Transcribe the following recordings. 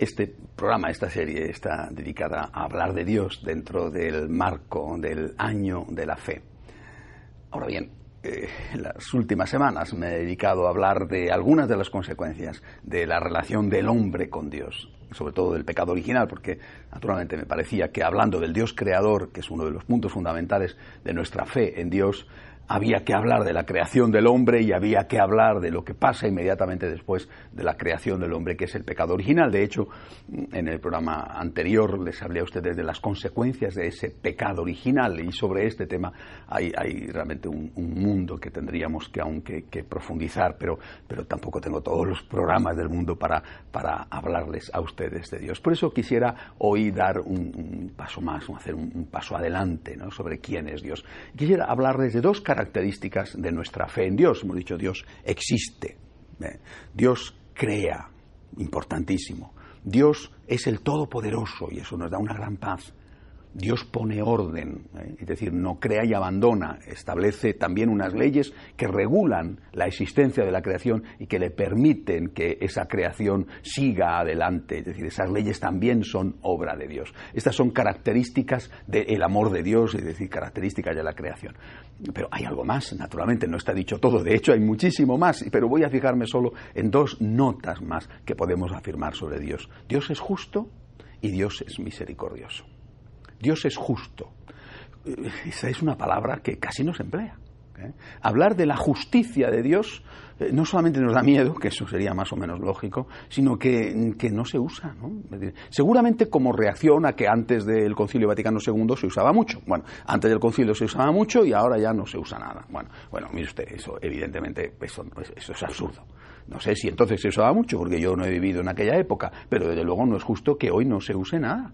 Este programa, esta serie, está dedicada a hablar de Dios dentro del marco del año de la fe. Ahora bien, eh, las últimas semanas me he dedicado a hablar de algunas de las consecuencias de la relación del hombre con Dios, sobre todo del pecado original, porque naturalmente me parecía que hablando del Dios creador, que es uno de los puntos fundamentales de nuestra fe en Dios, había que hablar de la creación del hombre y había que hablar de lo que pasa inmediatamente después de la creación del hombre, que es el pecado original. De hecho, en el programa anterior les hablé a ustedes de las consecuencias de ese pecado original y sobre este tema hay, hay realmente un, un, mundo que tendríamos que aún que, que, profundizar, pero, pero tampoco tengo todos los programas del mundo para, para hablarles a ustedes de Dios. Por eso quisiera hoy dar un, un paso más, hacer un, un paso adelante ¿no? sobre quién es Dios. Quisiera hablarles de dos características características de nuestra fe en Dios. Hemos dicho, Dios existe. Dios crea, importantísimo. Dios es el Todopoderoso y eso nos da una gran paz. Dios pone orden, ¿eh? es decir, no crea y abandona, establece también unas leyes que regulan la existencia de la creación y que le permiten que esa creación siga adelante, es decir, esas leyes también son obra de Dios. Estas son características del amor de Dios, es decir, características de la creación. Pero hay algo más, naturalmente, no está dicho todo, de hecho hay muchísimo más, pero voy a fijarme solo en dos notas más que podemos afirmar sobre Dios. Dios es justo y Dios es misericordioso. Dios es justo. Esa es una palabra que casi no se emplea. ¿eh? Hablar de la justicia de Dios eh, no solamente nos da miedo, que eso sería más o menos lógico, sino que, que no se usa. ¿no? Seguramente como reacción a que antes del Concilio Vaticano II se usaba mucho. Bueno, antes del Concilio se usaba mucho y ahora ya no se usa nada. Bueno, bueno mire usted, eso evidentemente eso, eso es absurdo. No sé si entonces se usaba mucho, porque yo no he vivido en aquella época, pero desde luego no es justo que hoy no se use nada.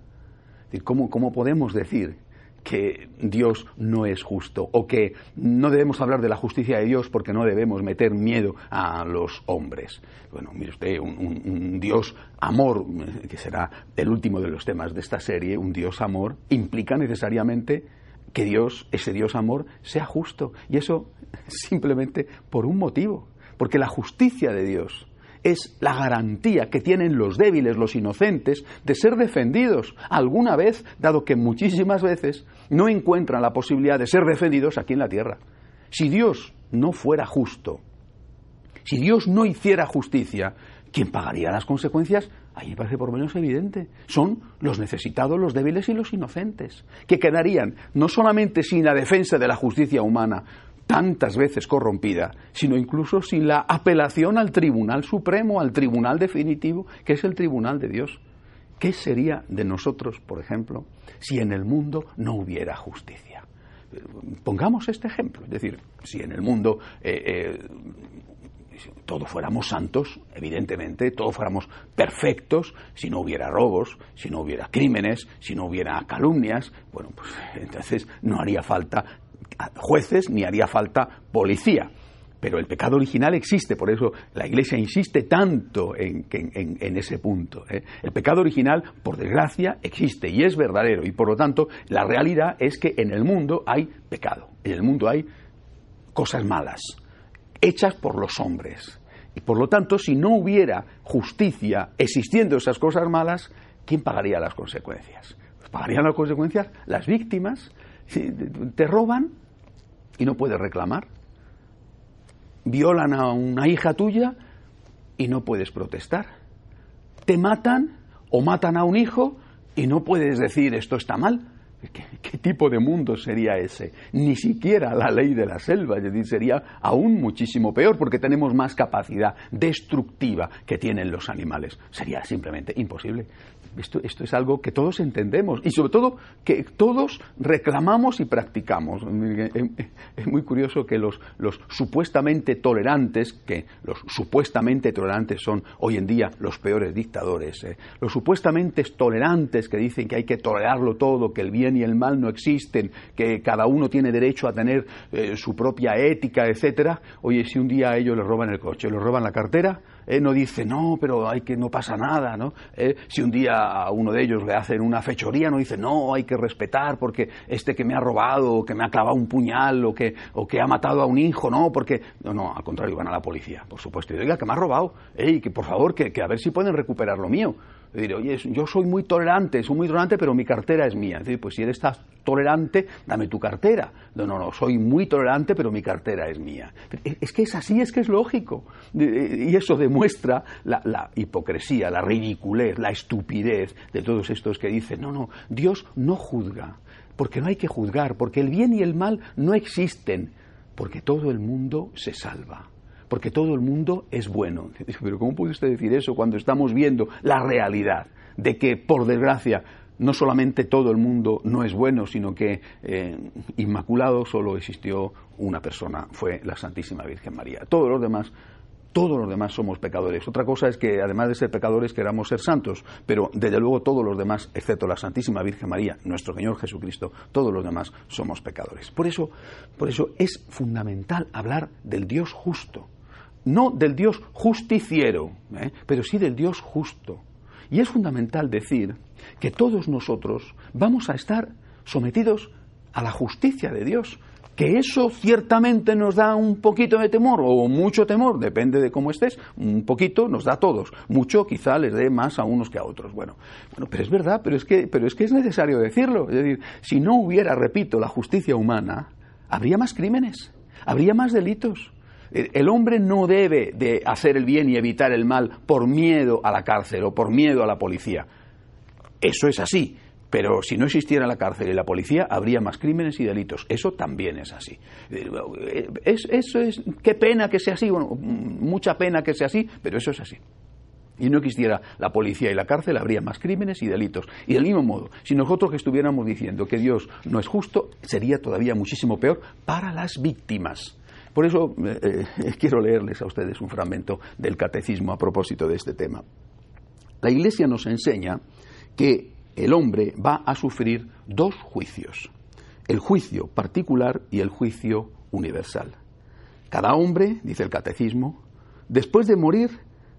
¿Cómo, ¿Cómo, podemos decir que Dios no es justo o que no debemos hablar de la justicia de Dios porque no debemos meter miedo a los hombres? Bueno, mire usted, un, un Dios amor, que será el último de los temas de esta serie, un Dios amor, implica necesariamente que Dios, ese Dios amor, sea justo. Y eso simplemente por un motivo, porque la justicia de Dios es la garantía que tienen los débiles, los inocentes, de ser defendidos alguna vez, dado que muchísimas veces no encuentran la posibilidad de ser defendidos aquí en la tierra. Si Dios no fuera justo, si Dios no hiciera justicia, ¿quién pagaría las consecuencias? Ahí parece por lo menos evidente. Son los necesitados, los débiles y los inocentes, que quedarían no solamente sin la defensa de la justicia humana, tantas veces corrompida, sino incluso sin la apelación al Tribunal Supremo, al Tribunal Definitivo, que es el Tribunal de Dios. ¿Qué sería de nosotros, por ejemplo, si en el mundo no hubiera justicia? Pongamos este ejemplo, es decir, si en el mundo eh, eh, todos fuéramos santos, evidentemente, todos fuéramos perfectos, si no hubiera robos, si no hubiera crímenes, si no hubiera calumnias, bueno, pues entonces no haría falta jueces ni haría falta policía. Pero el pecado original existe, por eso la Iglesia insiste tanto en, en, ese punto. ¿eh? El pecado original, por desgracia, existe y es verdadero. Y por lo tanto, la realidad es que en el mundo hay pecado. En el mundo hay cosas malas, hechas por los hombres. Y por lo tanto, si no hubiera justicia existiendo esas cosas malas, ¿quién pagaría las consecuencias? Pues pagarían las consecuencias las víctimas. Te roban y no puedes reclamar. Violan a una hija tuya y no puedes protestar. Te matan o matan a un hijo y no puedes decir esto está mal. ¿Qué, tipo de mundo sería ese? Ni siquiera la ley de la selva, es decir, sería aún muchísimo peor porque tenemos más capacidad destructiva que tienen los animales. Sería simplemente imposible. Esto, esto, es algo que todos entendemos y sobre todo que todos reclamamos y practicamos. Es muy curioso que los, los, supuestamente tolerantes, que los supuestamente tolerantes son hoy en día los peores dictadores, ¿eh? los supuestamente tolerantes que dicen que hay que tolerarlo todo, que el bien y el mal no existen, que cada uno tiene derecho a tener eh, su propia ética, etcétera. Oye, si un día a ellos les roban el coche, les roban la cartera, eh, no dice, no, pero hay que no pasa nada, ¿no? Eh, si un día a uno de ellos le hacen una fechoría, no dice, no, hay que respetar porque este que me ha robado, o que me ha clavado un puñal, o que, o que ha matado a un hijo, no, porque... No, no, al contrario, van a la policía, por supuesto. Y diga, que me ha robado, y que por favor, que, que a ver si pueden recuperar lo mío. Diré, oye, yo soy muy tolerante, soy muy tolerante, pero mi cartera es mía. Es decir, pues si eres tolerante, dame tu cartera. No, no, no, soy muy tolerante, pero mi cartera es mía. Es que es así, es que es lógico. Y eso demuestra la hipocresía, la ridiculez, la estupidez de todos estos que dicen, no, no, Dios no juzga, porque no hay que juzgar, porque el bien y el mal no existen, porque todo el mundo se salva porque todo el mundo es bueno. Pero ¿cómo puede usted decir eso cuando estamos viendo la realidad de que, por desgracia, no solamente todo el mundo no es bueno, sino que eh, inmaculado solo existió una persona, fue la Santísima Virgen María. Todos los demás todos los demás somos pecadores. Otra cosa es que, además de ser pecadores, queramos ser santos, pero desde luego todos los demás, excepto la Santísima Virgen María, nuestro Señor Jesucristo, todos los demás somos pecadores. Por eso, por eso es fundamental hablar del Dios justo, no del Dios justiciero, ¿eh? pero sí del Dios justo. Y es fundamental decir que todos nosotros vamos a estar sometidos a la justicia de Dios, que eso ciertamente nos da un poquito de temor o mucho temor, depende de cómo estés, un poquito nos da a todos, mucho quizá les dé más a unos que a otros. Bueno, bueno, pero es verdad, pero es que pero es que es necesario decirlo, es decir, si no hubiera, repito, la justicia humana, habría más crímenes, habría más delitos, el hombre no debe de hacer el bien y evitar el mal por miedo a la cárcel o por miedo a la policía. Eso es así. Pero si no existiera la cárcel y la policía, habría más crímenes y delitos. Eso también es así. eso es, qué pena que sea así, bueno, mucha pena que sea así, pero eso es así. Y no existiera la policía y la cárcel, habría más crímenes y delitos. Y del mismo modo, si nosotros estuviéramos diciendo que Dios no es justo, sería todavía muchísimo peor para las víctimas. Por eso eh, eh, quiero leerles a ustedes un fragmento del catecismo a propósito de este tema. La Iglesia nos enseña que el hombre va a sufrir dos juicios, el juicio particular y el juicio universal. Cada hombre, dice el catecismo, después de morir,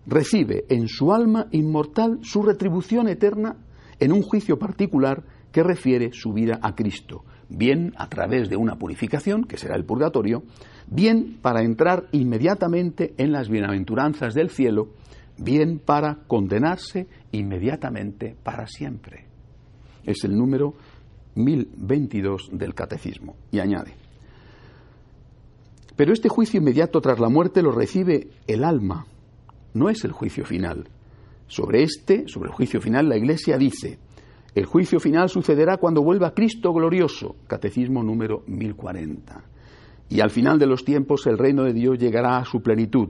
recibe en su alma inmortal su retribución eterna en un juicio particular que refiere su vida a Cristo, bien a través de una purificación, que será el purgatorio, bien para entrar inmediatamente en las bienaventuranzas del cielo, bien para condenarse inmediatamente para siempre. Es el número 1022 del Catecismo. Y añade, pero este juicio inmediato tras la muerte lo recibe el alma, no es el juicio final. Sobre este, sobre el juicio final, la Iglesia dice, el juicio final sucederá cuando vuelva Cristo glorioso, Catecismo número 1040. Y al final de los tiempos el reino de Dios llegará a su plenitud.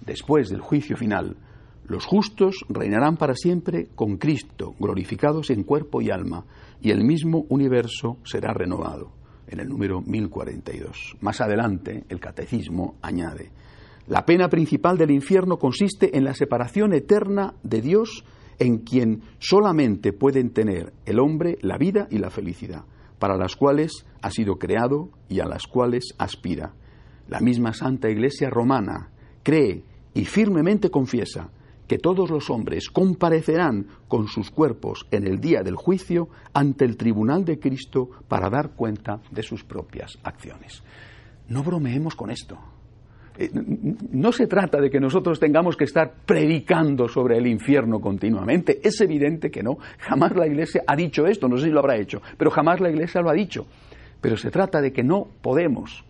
Después del juicio final, los justos reinarán para siempre con Cristo, glorificados en cuerpo y alma, y el mismo universo será renovado. En el número 1042. Más adelante, el catecismo añade, la pena principal del infierno consiste en la separación eterna de Dios en quien solamente pueden tener el hombre la vida y la felicidad, para las cuales ha sido creado y a las cuales aspira. La misma Santa Iglesia Romana cree y firmemente confiesa que todos los hombres comparecerán con sus cuerpos en el día del juicio ante el tribunal de Cristo para dar cuenta de sus propias acciones. No bromeemos con esto. Eh, no se trata de que nosotros tengamos que estar predicando sobre el infierno continuamente. Es evidente que no. Jamás la Iglesia ha dicho esto, no sé si lo habrá hecho, pero jamás la Iglesia lo ha dicho. Pero se trata de que no podemos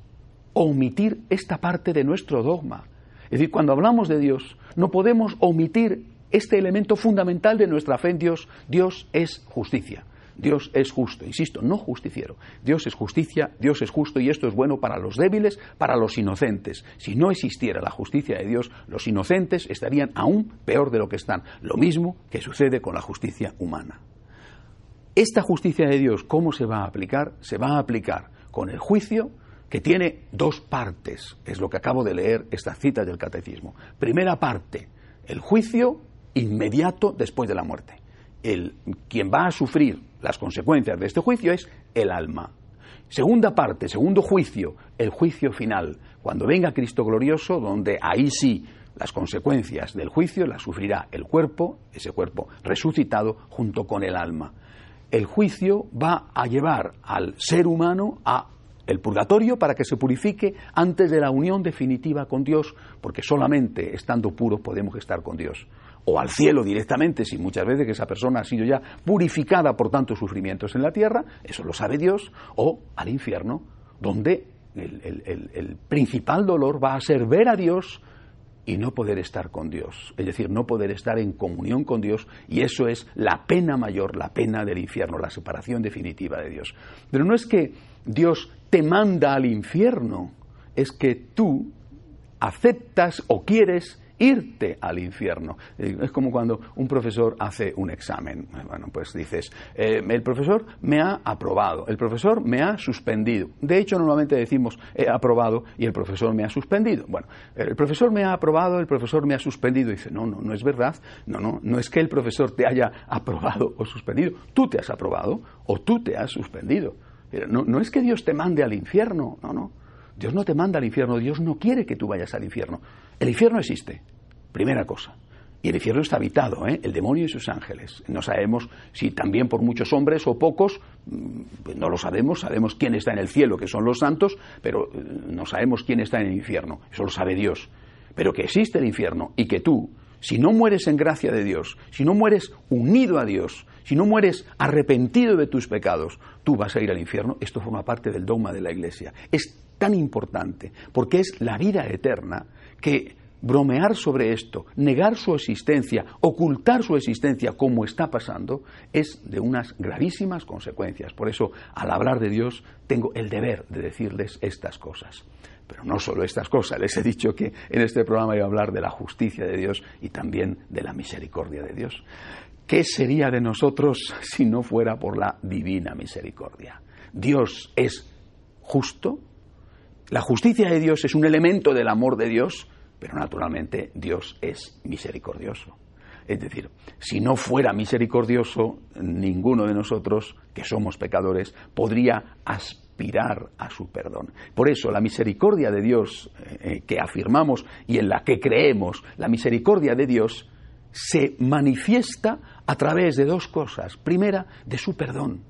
omitir esta parte de nuestro dogma. Es decir, cuando hablamos de Dios, no podemos omitir este elemento fundamental de nuestra fe en Dios. Dios es justicia. Dios es justo, insisto, no justiciero. Dios es justicia, Dios es justo y esto es bueno para los débiles, para los inocentes. Si no existiera la justicia de Dios, los inocentes estarían aún peor de lo que están. Lo mismo que sucede con la justicia humana. Esta justicia de Dios, ¿cómo se va a aplicar? Se va a aplicar con el juicio que tiene dos partes. Es lo que acabo de leer esta cita del catecismo. Primera parte, el juicio inmediato después de la muerte. El, quien va a sufrir las consecuencias de este juicio es el alma. Segunda parte, segundo juicio, el juicio final, cuando venga Cristo glorioso, donde ahí sí las consecuencias del juicio las sufrirá el cuerpo, ese cuerpo resucitado, junto con el alma. El juicio va a llevar al ser humano a el purgatorio para que se purifique antes de la unión definitiva con Dios, porque solamente estando puros podemos estar con Dios. O al cielo directamente, si muchas veces que esa persona ha sido ya purificada por tantos sufrimientos en la tierra, eso lo sabe Dios, o al infierno, donde el, el principal dolor va a ser ver a Dios y no poder estar con Dios, es decir, no poder estar en comunión con Dios, y eso es la pena mayor, la pena del infierno, la separación definitiva de Dios. Pero no es que Dios te manda al infierno, es que tú aceptas o quieres irte al infierno. Eh, es como cuando un profesor hace un examen. Bueno, pues dices, eh, el profesor me ha aprobado, el profesor me ha suspendido. De hecho, normalmente decimos he aprobado y el profesor me ha suspendido. Bueno, el profesor me ha aprobado, el profesor me ha suspendido. dice, no, no, no es verdad. No, no, no es que el profesor te haya aprobado o suspendido. Tú te has aprobado o tú te has suspendido. No, no es que Dios te mande al infierno, no, no. Dios no te manda al infierno, Dios no quiere que tú vayas al infierno. El infierno existe, primera cosa. Y el infierno está habitado, ¿eh? el demonio y sus ángeles. No sabemos si también por muchos hombres o pocos, mm, pues no lo sabemos, sabemos quién está en el cielo, que son los santos, pero eh, no sabemos quién está en el infierno, eso lo sabe Dios. Pero que existe el infierno y que tú, si no mueres en gracia de Dios, si no mueres unido a Dios, si no mueres arrepentido de tus pecados, tú vas a ir al infierno. Esto forma parte del dogma de la Iglesia. Es tan importante porque es la vida eterna que bromear sobre esto, negar su existencia, ocultar su existencia como está pasando, es de unas gravísimas consecuencias. Por eso, al hablar de Dios, tengo el deber de decirles estas cosas. Pero no solo estas cosas, les he dicho que en este programa iba a hablar de la justicia de Dios y también de la misericordia de Dios. ¿Qué sería de nosotros si no fuera por la divina misericordia? Dios es justo, la justicia de Dios es un elemento del amor de Dios, pero naturalmente Dios es misericordioso. Es decir, si no fuera misericordioso, ninguno de nosotros, que somos pecadores, podría aspirar a su perdón. Por eso, la misericordia de Dios eh, eh, que afirmamos y en la que creemos, la misericordia de Dios se manifiesta a través de dos cosas. Primera, de su perdón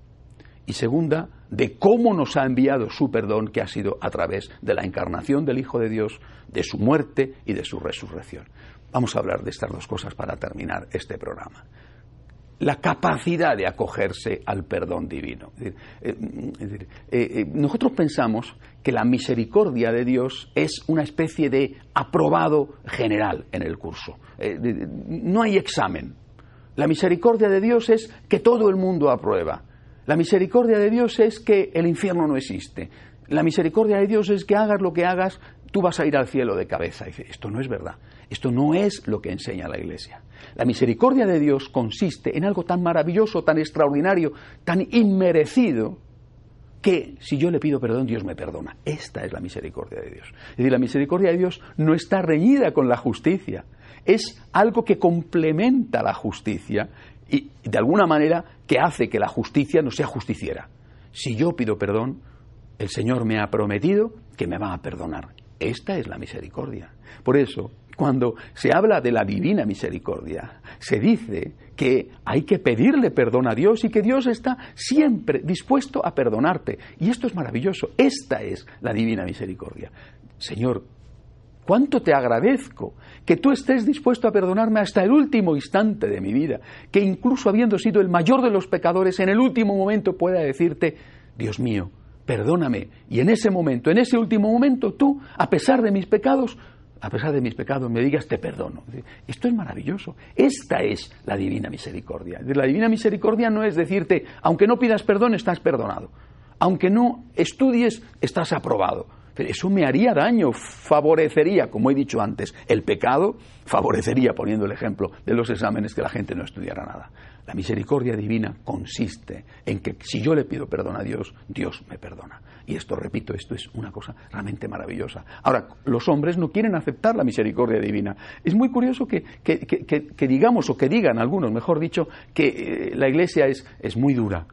y segunda, de cómo nos ha enviado su perdón, que ha sido a través de la encarnación del Hijo de Dios, de su muerte y de su resurrección. Vamos a hablar de estas dos cosas para terminar este programa. La capacidad de acogerse al perdón divino. Eh, eh, eh, nosotros pensamos que la misericordia de Dios es una especie de aprobado general en el curso. no hay examen. La misericordia de Dios es que todo el mundo aprueba. La misericordia de Dios es que el infierno no existe. La misericordia de Dios es que hagas lo que hagas, tú vas a ir al cielo de cabeza. dice, esto no es verdad. Esto no es lo que enseña la Iglesia. La misericordia de Dios consiste en algo tan maravilloso, tan extraordinario, tan inmerecido, que si yo le pido perdón, Dios me perdona. Esta es la misericordia de Dios. Es decir, la misericordia de Dios no está reñida con la justicia. Es algo que complementa la justicia y de alguna manera que hace que la justicia no sea justiciera. Si yo pido perdón, el Señor me ha prometido que me va a perdonar. Esta es la misericordia. Por eso, cuando se habla de la divina misericordia, se dice que hay que pedirle perdón a Dios y que Dios está siempre dispuesto a perdonarte. Y esto es maravilloso. Esta es la divina misericordia. Señor, cuánto te agradezco que tú estés dispuesto a perdonarme hasta el último instante de mi vida, que incluso habiendo sido el mayor de los pecadores, en el último momento pueda decirte, Dios mío, perdóname. Y en ese momento, en ese último momento, tú, a pesar de mis pecados, a pesar de mis pecados, me digas te perdono. Esto es maravilloso. Esta es la divina misericordia. La divina misericordia no es decirte, aunque no pidas perdón, estás perdonado. Aunque no estudies, estás aprobado. Eso me haría daño, favorecería, como he dicho antes, el pecado, favorecería, poniendo el ejemplo de los exámenes, que la gente no estudiara nada. La misericordia divina consiste en que si yo le pido perdón a Dios, Dios me perdona. Y esto, repito, esto es una cosa realmente maravillosa. Ahora, los hombres no quieren aceptar la misericordia divina. Es muy curioso que, digamos, o que digan algunos, mejor dicho, que eh, la Iglesia es, es muy dura.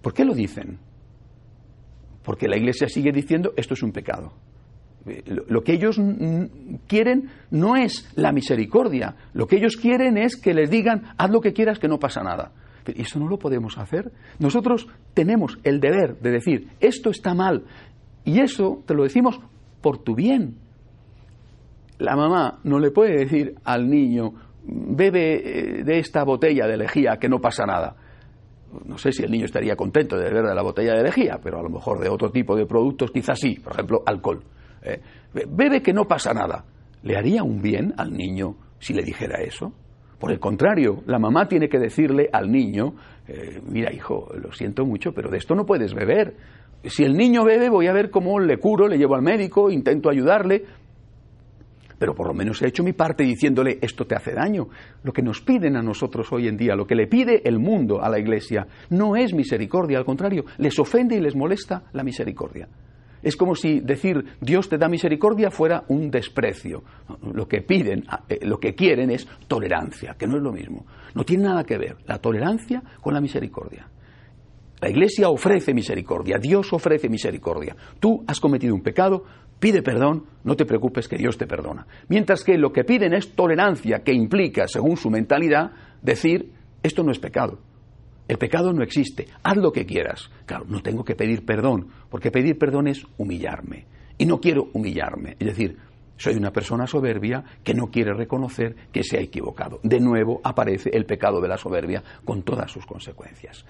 ¿Por qué lo dicen? Porque la Iglesia sigue diciendo esto es un pecado. Eh, lo que ellos quieren no es la misericordia, lo que ellos quieren es que les digan haz lo que quieras que no pasa nada. Y eso no lo podemos hacer. Nosotros tenemos el deber de decir esto está mal y eso te lo decimos por tu bien. La mamá no le puede decir al niño bebe eh, de esta botella de lejía que no pasa nada no sé si el niño estaría contento de beber de la botella de lejía, pero a lo mejor de otro tipo de productos quizás sí, por ejemplo, alcohol. ¿eh? bebe que no pasa nada. ¿Le haría un bien al niño si le dijera eso? Por el contrario, la mamá tiene que decirle al niño, eh, mira hijo, lo siento mucho, pero de esto no puedes beber. Si el niño bebe, voy a ver cómo le curo, le llevo al médico, intento ayudarle, pero por lo menos he hecho mi parte diciéndole esto te hace daño. Lo que nos piden a nosotros hoy en día, lo que le pide el mundo a la Iglesia, no es misericordia, al contrario, les ofende y les molesta la misericordia. Es como si decir Dios te da misericordia fuera un desprecio. Lo que piden, eh, lo que quieren es tolerancia, que no es lo mismo. No tiene nada que ver la tolerancia con la misericordia. La Iglesia ofrece misericordia, Dios ofrece misericordia. Tú has cometido un pecado, pide perdón, no te preocupes que Dios te perdona. Mientras que lo que piden es tolerancia, que implica, según su mentalidad, decir, esto no es pecado. El pecado no existe, haz lo que quieras. Claro, no tengo que pedir perdón, porque pedir perdón es humillarme. Y no quiero humillarme. Es decir, soy una persona soberbia que no quiere reconocer que se ha equivocado. De nuevo aparece el pecado de la soberbia con todas sus consecuencias.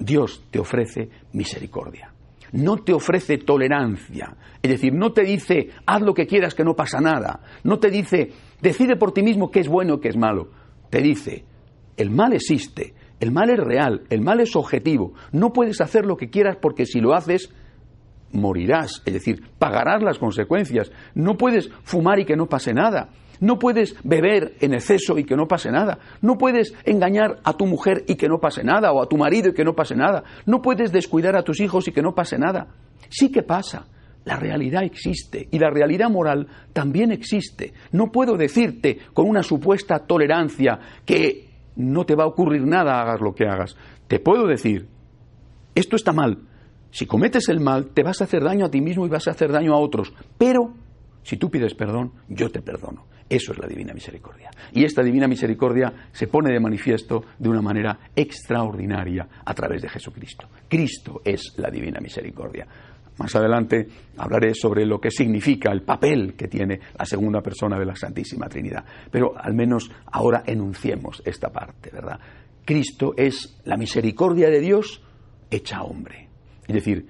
Dios te ofrece misericordia no te ofrece tolerancia. Es decir, no te dice, haz lo que quieras que no pasa nada. No te dice, decide por ti mismo qué es bueno y qué es malo. Te dice, el mal existe, el mal es real, el mal es objetivo. No puedes hacer lo que quieras porque si lo haces, morirás. Es decir, pagarás las consecuencias. No puedes fumar y que no pase nada. No puedes beber en exceso y que no pase nada. No puedes engañar a tu mujer y que no pase nada, o a tu marido y que no pase nada. No puedes descuidar a tus hijos y que no pase nada. Sí que pasa. La realidad existe y la realidad moral también existe. No puedo decirte con una supuesta tolerancia que no te va a ocurrir nada hagas lo que hagas. Te puedo decir, esto está mal. Si cometes el mal, te vas a hacer daño a ti mismo y vas a hacer daño a otros. Pero si tú pides perdón, yo te perdono. Eso es la divina misericordia. Y esta divina misericordia se pone de manifiesto de una manera extraordinaria a través de Jesucristo. Cristo es la divina misericordia. Más adelante hablaré sobre lo que significa el papel que tiene la segunda persona de la Santísima Trinidad. Pero al menos ahora enunciemos esta parte, ¿verdad? Cristo es la misericordia de Dios hecha hombre. Es decir,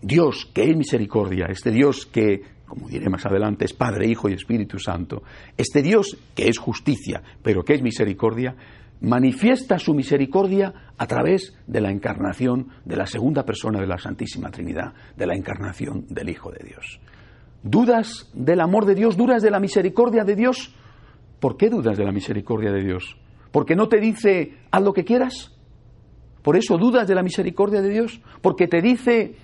Dios que es misericordia, este Dios que como diré más adelante, es Padre, Hijo y Espíritu Santo, este Dios que es justicia, pero que es misericordia, manifiesta su misericordia a través de la encarnación de la segunda persona de la Santísima Trinidad, de la encarnación del Hijo de Dios. ¿Dudas del amor de Dios? ¿Dudas de la misericordia de Dios? ¿Por qué dudas de la misericordia de Dios? ¿Porque no te dice haz lo que quieras? ¿Por eso dudas de la misericordia de Dios? Porque te dice,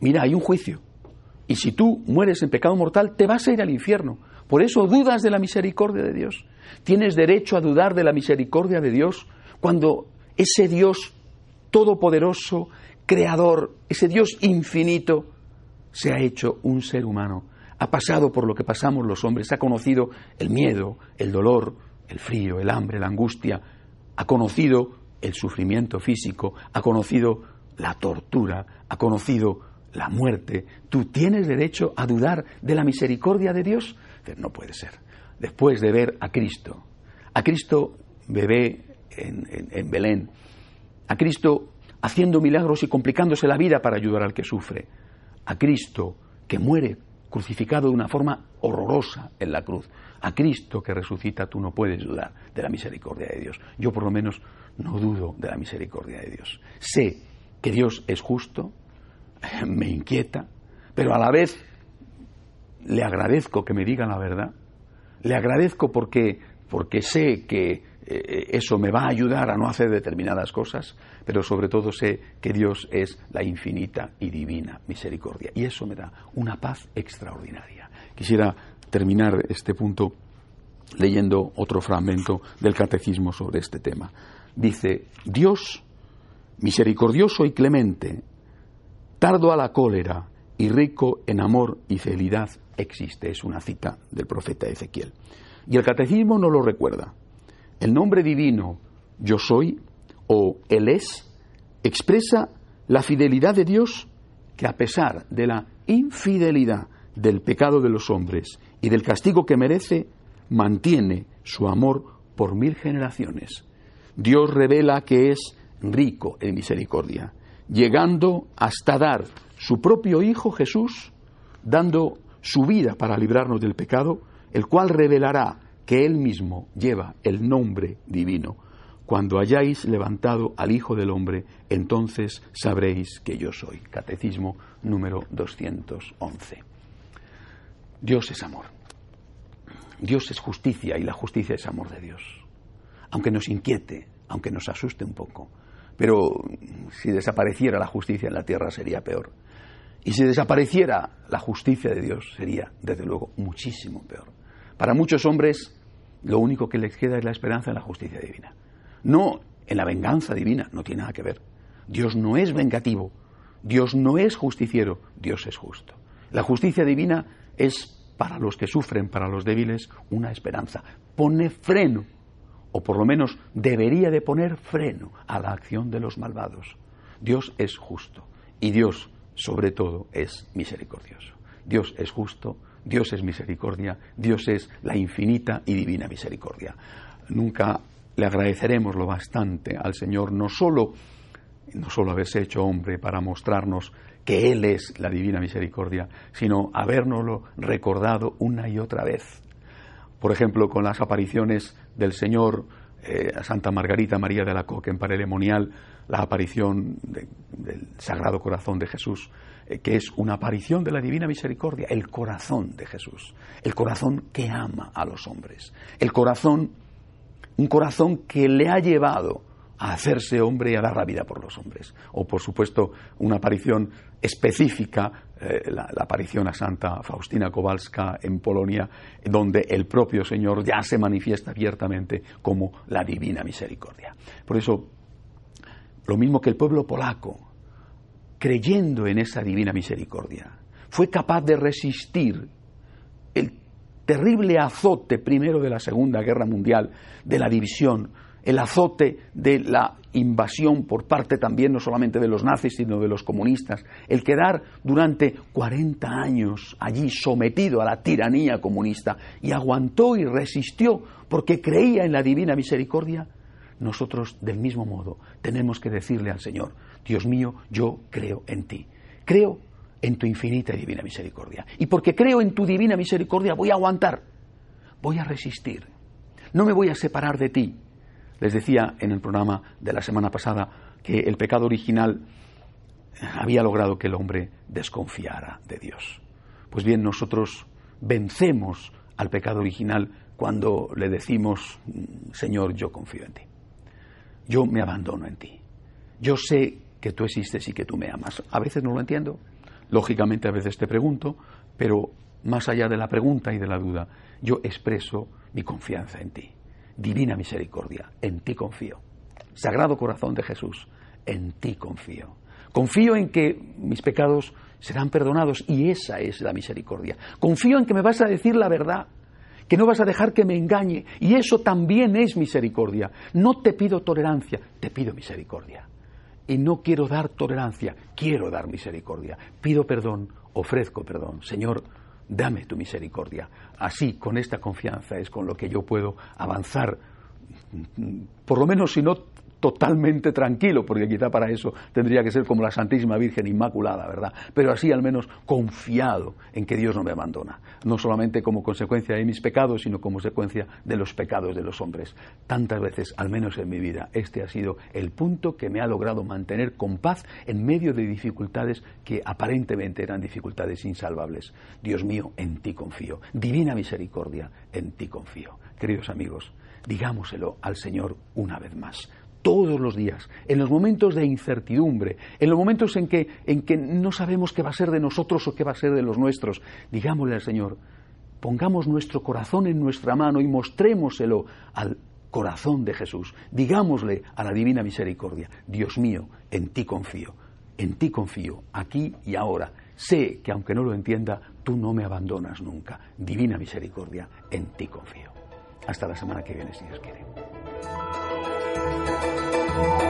mira, hay un juicio, y si tú mueres en pecado mortal, te vas a ir al infierno. Por eso dudas de la misericordia de Dios. Tienes derecho a dudar de la misericordia de Dios cuando ese Dios todopoderoso, creador, ese Dios infinito, se ha hecho un ser humano. Ha pasado por lo que pasamos los hombres, ha conocido el miedo, el dolor, el frío, el hambre, la angustia, ha conocido el sufrimiento físico, ha conocido la tortura, ha conocido la muerte, ¿tú tienes derecho a dudar de la misericordia de Dios? No puede ser. Después de ver a Cristo, a Cristo bebé en, Belén, a Cristo haciendo milagros y complicándose la vida para ayudar al que sufre, a Cristo que muere crucificado de una forma horrorosa en la cruz. A Cristo que resucita tú no puedes dudar de la misericordia de Dios. Yo por lo menos no dudo de la misericordia de Dios. Sé que Dios es justo, me inquieta, pero a la vez le agradezco que me digan la verdad. Le agradezco porque, porque sé que eh, eso me va a ayudar a no hacer determinadas cosas, pero sobre todo sé que Dios es la infinita y divina misericordia. Y eso me da una paz extraordinaria. Quisiera terminar este punto leyendo otro fragmento del catecismo sobre este tema. Dice, Dios, misericordioso y clemente, tardo a la cólera y rico en amor y fidelidad, existe. Es una cita del profeta Ezequiel. Y el catecismo no lo recuerda. El nombre divino yo soy o Él es expresa la fidelidad de Dios que a pesar de la infidelidad del pecado de los hombres y del castigo que merece, mantiene su amor por mil generaciones. Dios revela que es rico en misericordia, llegando hasta dar su propio Hijo Jesús, dando su vida para librarnos del pecado, el cual revelará que Él mismo lleva el nombre divino. Cuando hayáis levantado al Hijo del Hombre, entonces sabréis que yo soy. Catecismo número 211. Dios es amor. Dios es justicia y la justicia es amor de Dios. Aunque nos inquiete, aunque nos asuste un poco. Pero si desapareciera la justicia en la tierra sería peor. Y si desapareciera la justicia de Dios sería, desde luego, muchísimo peor. Para muchos hombres lo único que les queda es la esperanza en la justicia divina. No en la venganza divina, no tiene nada que ver. Dios no es vengativo, Dios no es justiciero, Dios es justo. La justicia divina es para los que sufren, para los débiles, una esperanza. Pone freno, o por lo menos debería de poner freno a la acción de los malvados. Dios es justo y Dios, sobre todo, es misericordioso. Dios es justo, Dios es misericordia, Dios es la infinita y divina misericordia. Nunca le agradeceremos lo bastante al Señor, no solo, no solo haberse hecho hombre para mostrarnos que Él es la divina misericordia, sino habérnoslo recordado una y otra vez. Por ejemplo, con las apariciones del Señor eh, Santa Margarita María de la Coque en Parelemonial, la aparición del Sagrado Corazón de Jesús, eh, que es una aparición de la Divina Misericordia, el corazón de Jesús, el corazón que ama a los hombres, el corazón, un corazón que le ha llevado a hacerse hombre y a dar la vida por los hombres. O, por supuesto, una aparición específica, eh, la, la, aparición a Santa Faustina Kowalska en Polonia, donde el propio Señor ya se manifiesta abiertamente como la divina misericordia. Por eso, lo mismo que el pueblo polaco, creyendo en esa divina misericordia, fue capaz de resistir el terrible azote primero de la Segunda Guerra Mundial, de la división, el azote de la invasión por parte también no solamente de los nazis, sino de los comunistas, el quedar durante 40 años allí sometido a la tiranía comunista. Y aguantó y resistió porque creía en la divina misericordia, nosotros del mismo modo tenemos que decirle al Señor, Dios mío, yo creo en ti, creo en tu infinita y divina misericordia. Y porque creo en tu divina misericordia voy a aguantar, voy a resistir, no me voy a separar de ti, les decía en el programa de la semana pasada que el pecado original había logrado que el hombre desconfiara de Dios. Pues bien, nosotros vencemos al pecado original cuando le decimos, Señor, yo confío en ti. Yo me abandono en ti. Yo sé que tú existes y que tú me amas. A veces no lo entiendo. Lógicamente a veces te pregunto, pero más allá de la pregunta y de la duda, yo expreso mi confianza en ti divina misericordia, en ti confío. Sagrado corazón de Jesús, en ti confío. Confío en que mis pecados serán perdonados y esa es la misericordia. Confío en que me vas a decir la verdad, que no vas a dejar que me engañe y eso también es misericordia. No te pido tolerancia, te pido misericordia. Y no quiero dar tolerancia, quiero dar misericordia. Pido perdón, ofrezco perdón. Señor, dame tu misericordia. Así, con esta confianza, es con lo que yo puedo avanzar, por lo menos si no totalmente tranquilo, porque quizá para eso tendría que ser como la Santísima Virgen Inmaculada, ¿verdad? Pero así al menos confiado en que Dios no me abandona, no solamente como consecuencia de mis pecados, sino como consecuencia de los pecados de los hombres. Tantas veces, al menos en mi vida, este ha sido el punto que me ha logrado mantener con paz en medio de dificultades que aparentemente eran dificultades insalvables. Dios mío, en ti confío. Divina misericordia, en ti confío. Queridos amigos, digámoselo al Señor una vez más todos los días, en los momentos de incertidumbre, en los momentos en que, en que no sabemos qué va a ser de nosotros o qué va a ser de los nuestros, digámosle al Señor, pongamos nuestro corazón en nuestra mano y mostrémoselo al corazón de Jesús. Digámosle a la divina misericordia, Dios mío, en ti confío, en ti confío, aquí y ahora. Sé que aunque no lo entienda, tú no me abandonas nunca. Divina misericordia, en ti confío. Hasta la semana que viene, si Dios quiere. Thank you.